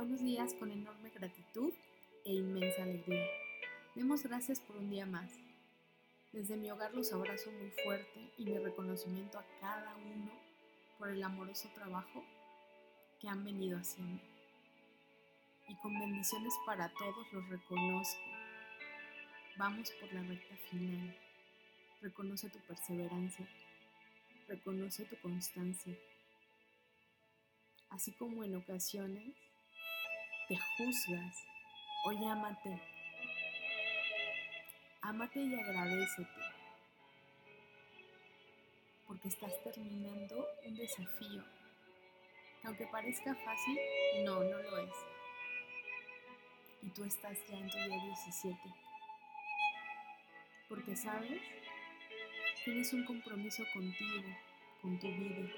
Buenos días con enorme gratitud e inmensa alegría. Demos gracias por un día más. Desde mi hogar los abrazo muy fuerte y mi reconocimiento a cada uno por el amoroso trabajo que han venido haciendo. Y con bendiciones para todos los reconozco. Vamos por la recta final. Reconoce tu perseverancia. Reconoce tu constancia. Así como en ocasiones te juzgas, hoy ámate. Ámate y agradecete. Porque estás terminando un desafío. Que aunque parezca fácil, no, no lo es. Y tú estás ya en tu día 17. Porque sabes, tienes un compromiso contigo, con tu vida,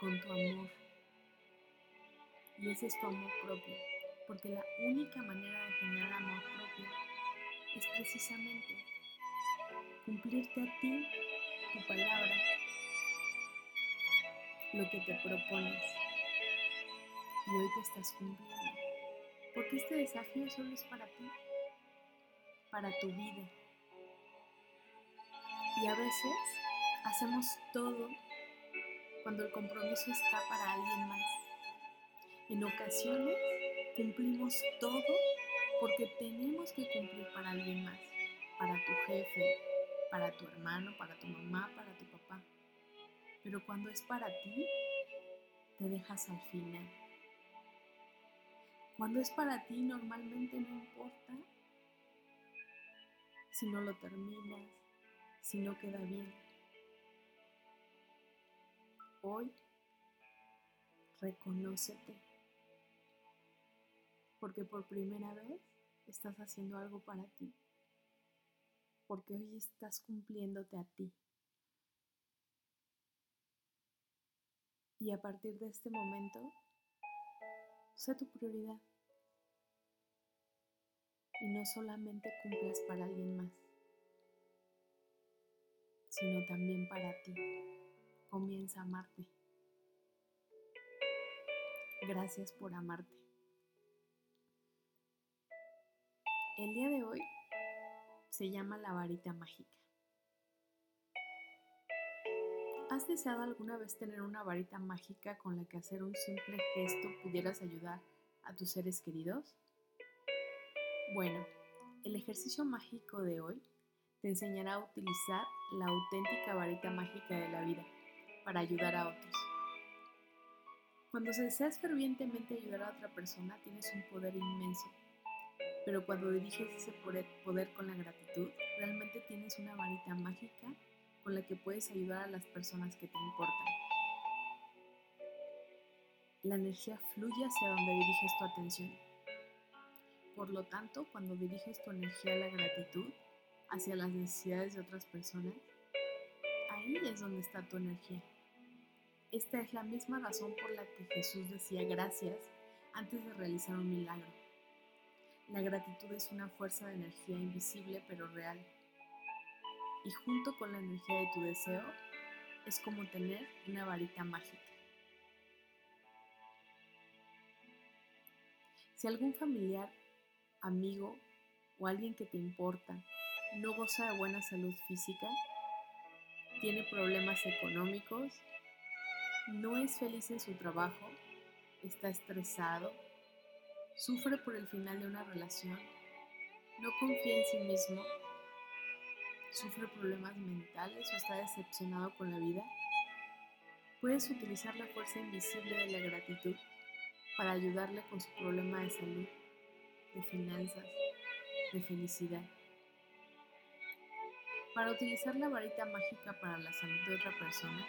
con tu amor y ese es tu amor propio, porque la única manera de generar amor propio es precisamente cumplirte a ti tu palabra, lo que te propones. Y hoy te estás cumpliendo, porque este desafío solo es para ti, para tu vida. Y a veces hacemos todo cuando el compromiso está para alguien más en ocasiones cumplimos todo porque tenemos que cumplir para alguien más, para tu jefe, para tu hermano, para tu mamá, para tu papá. Pero cuando es para ti, te dejas al final. Cuando es para ti, normalmente no importa si no lo terminas, si no queda bien. Hoy, reconócete porque por primera vez estás haciendo algo para ti, porque hoy estás cumpliéndote a ti. Y a partir de este momento, sé tu prioridad. Y no solamente cumplas para alguien más, sino también para ti. Comienza a amarte. Gracias por amarte. El día de hoy se llama la varita mágica. ¿Has deseado alguna vez tener una varita mágica con la que hacer un simple gesto pudieras ayudar a tus seres queridos? Bueno, el ejercicio mágico de hoy te enseñará a utilizar la auténtica varita mágica de la vida para ayudar a otros. Cuando deseas fervientemente ayudar a otra persona, tienes un poder inmenso pero cuando diriges ese poder con la gratitud, realmente tienes una varita mágica con la que puedes ayudar a las personas que te importan. La energía fluye hacia donde diriges tu atención. Por lo tanto, cuando diriges tu energía a la gratitud, hacia las necesidades de otras personas, ahí es donde está tu energía. Esta es la misma razón por la que Jesús decía gracias antes de realizar un milagro la gratitud es una fuerza de energía invisible pero real. Y junto con la energía de tu deseo, es como tener una varita mágica. Si algún familiar, amigo o alguien que te importa no goza de buena salud física, tiene problemas económicos, no es feliz en su trabajo, está estresado, sufre por el final de una relación, no confía en sí mismo, sufre problemas mentales o está decepcionado con la vida, puedes utilizar la fuerza invisible de la gratitud para ayudarle con su problema de salud, de finanzas, de felicidad. Para utilizar la varita mágica para la salud de otra persona,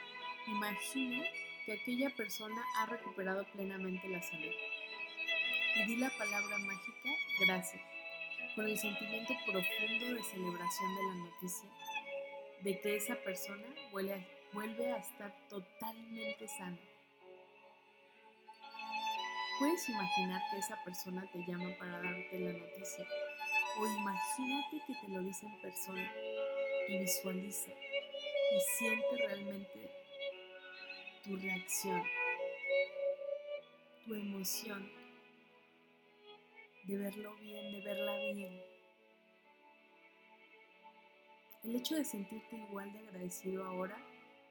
imagina que aquella persona ha recuperado plenamente la salud y di la palabra mágica gracias, con el sentimiento profundo de celebración de la noticia de que esa persona vuelve a, estar totalmente sana. Puedes imaginar que esa persona te llama para darte la noticia o imagínate que te lo dice en persona y visualiza y siente realmente tu reacción tu emoción de verlo bien, de verla bien. El hecho de sentirte igual de agradecido ahora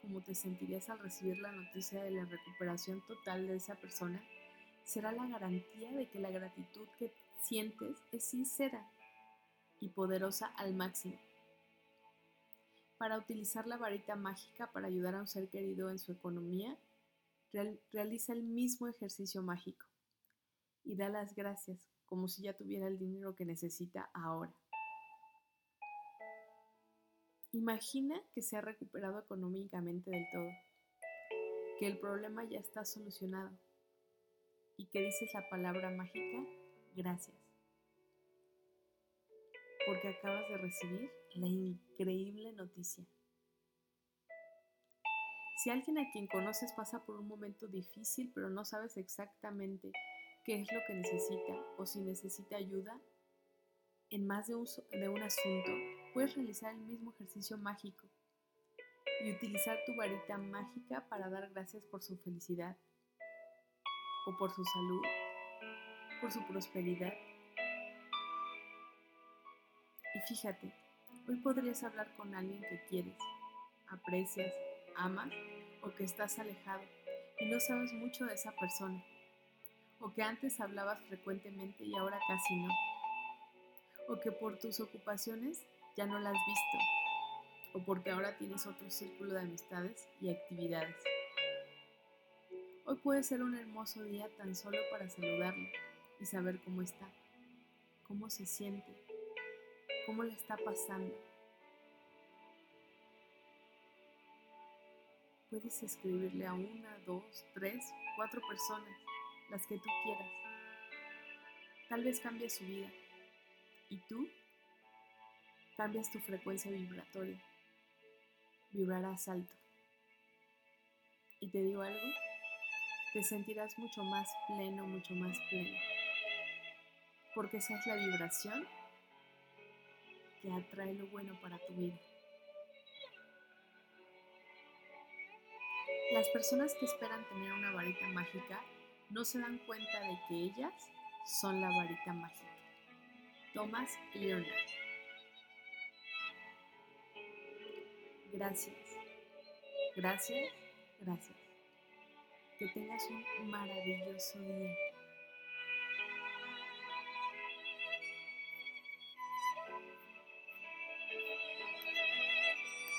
como te sentirías al recibir la noticia de la recuperación total de esa persona será la garantía de que la gratitud que sientes es sincera y poderosa al máximo. Para utilizar la varita mágica para ayudar a un ser querido en su economía, realiza el mismo ejercicio mágico y da las gracias como si ya tuviera el dinero que necesita ahora. Imagina que se ha recuperado económicamente del todo, que el problema ya está solucionado y que dices la palabra mágica gracias, porque acabas de recibir la increíble noticia. Si alguien a quien conoces pasa por un momento difícil pero no sabes exactamente qué es lo que necesita o si necesita ayuda en más de un, de un asunto, puedes realizar el mismo ejercicio mágico y utilizar tu varita mágica para dar gracias por su felicidad o por su salud, por su prosperidad. Y fíjate, hoy podrías hablar con alguien que quieres, aprecias, amas o que estás alejado y no sabes mucho de esa persona, o que antes hablabas frecuentemente y ahora casi no, o que por tus ocupaciones ya no la has visto, o porque ahora tienes otro círculo de amistades y actividades. Hoy puede ser un hermoso día tan solo para saludarlo y saber cómo está, cómo se siente, cómo le está pasando. Puedes escribirle a una, dos, tres, cuatro personas, las que tú quieras. Tal vez cambie su vida. ¿Y tú? cambias tu frecuencia vibratoria. Vibrarás alto. Y te digo algo, te sentirás mucho más pleno, mucho más pleno. Porque esa es la vibración que atrae lo bueno para tu vida. Las personas que esperan tener una varita mágica no se dan cuenta de que ellas son la varita mágica. Thomas Leonard Gracias. Gracias, gracias. Que tengas un maravilloso día.